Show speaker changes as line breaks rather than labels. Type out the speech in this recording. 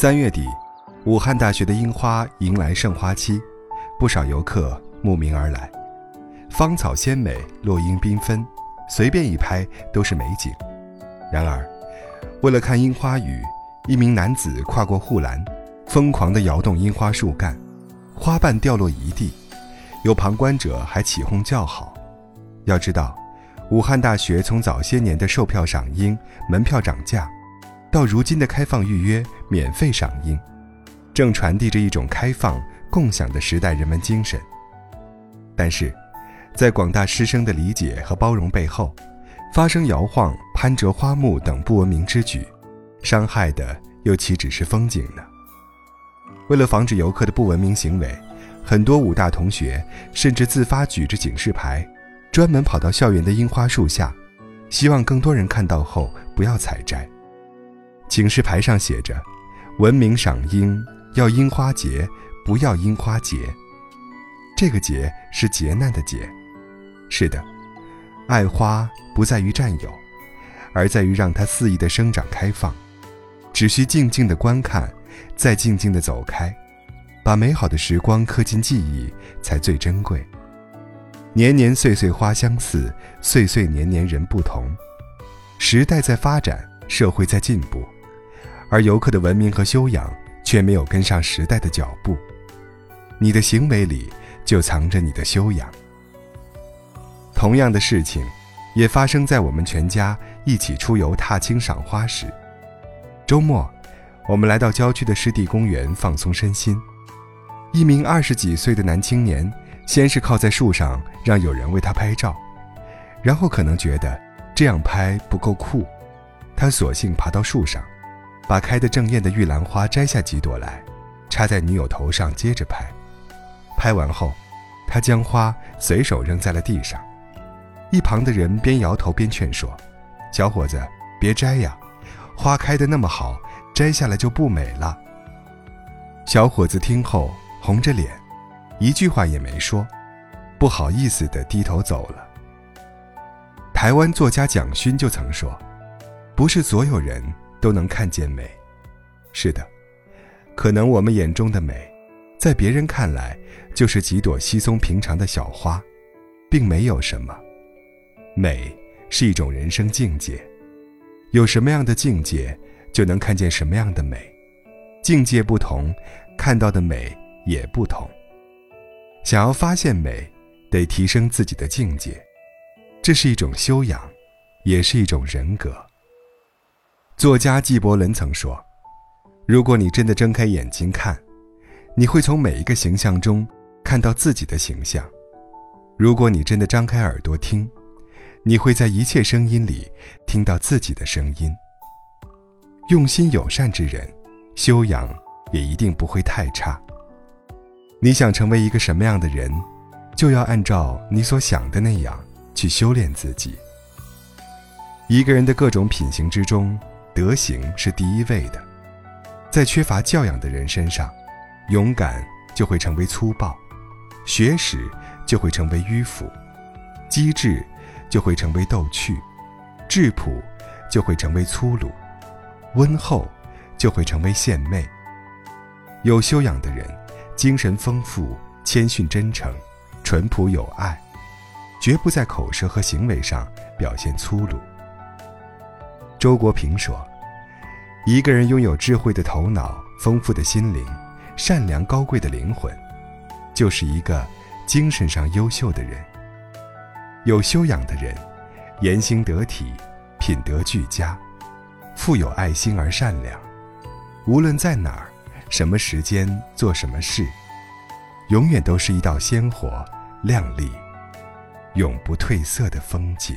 三月底，武汉大学的樱花迎来盛花期，不少游客慕名而来。芳草鲜美，落英缤纷，随便一拍都是美景。然而，为了看樱花雨，一名男子跨过护栏，疯狂地摇动樱花树干，花瓣掉落一地。有旁观者还起哄叫好。要知道，武汉大学从早些年的售票赏樱、门票涨价，到如今的开放预约、免费赏樱，正传递着一种开放、共享的时代人文精神。但是，在广大师生的理解和包容背后，发生摇晃、攀折花木等不文明之举，伤害的又岂止是风景呢？为了防止游客的不文明行为，很多武大同学甚至自发举着警示牌，专门跑到校园的樱花树下，希望更多人看到后不要采摘。警示牌上写着：“文明赏樱，要樱花节，不要樱花节。”这个“节”是劫难的“劫”。是的，爱花不在于占有，而在于让它肆意的生长开放。只需静静的观看，再静静的走开。把美好的时光刻进记忆，才最珍贵。年年岁岁花相似，岁岁年年人不同。时代在发展，社会在进步，而游客的文明和修养却没有跟上时代的脚步。你的行为里就藏着你的修养。同样的事情，也发生在我们全家一起出游踏青赏花时。周末，我们来到郊区的湿地公园放松身心。一名二十几岁的男青年，先是靠在树上让有人为他拍照，然后可能觉得这样拍不够酷，他索性爬到树上，把开得正艳的玉兰花摘下几朵来，插在女友头上接着拍。拍完后，他将花随手扔在了地上。一旁的人边摇头边劝说：“小伙子，别摘呀，花开得那么好，摘下来就不美了。”小伙子听后。红着脸，一句话也没说，不好意思地低头走了。台湾作家蒋勋就曾说：“不是所有人都能看见美。”是的，可能我们眼中的美，在别人看来就是几朵稀松平常的小花，并没有什么。美是一种人生境界，有什么样的境界，就能看见什么样的美。境界不同，看到的美。也不同。想要发现美，得提升自己的境界，这是一种修养，也是一种人格。作家纪伯伦曾说：“如果你真的睁开眼睛看，你会从每一个形象中看到自己的形象；如果你真的张开耳朵听，你会在一切声音里听到自己的声音。用心友善之人，修养也一定不会太差。”你想成为一个什么样的人，就要按照你所想的那样去修炼自己。一个人的各种品行之中，德行是第一位的。在缺乏教养的人身上，勇敢就会成为粗暴，学识就会成为迂腐，机智就会成为逗趣，质朴就会成为粗鲁，温厚就会成为献媚。有修养的人。精神丰富、谦逊真诚、淳朴有爱，绝不在口舌和行为上表现粗鲁。周国平说：“一个人拥有智慧的头脑、丰富的心灵、善良高贵的灵魂，就是一个精神上优秀的人。有修养的人，言行得体，品德俱佳，富有爱心而善良，无论在哪儿。”什么时间做什么事，永远都是一道鲜活、亮丽、永不褪色的风景。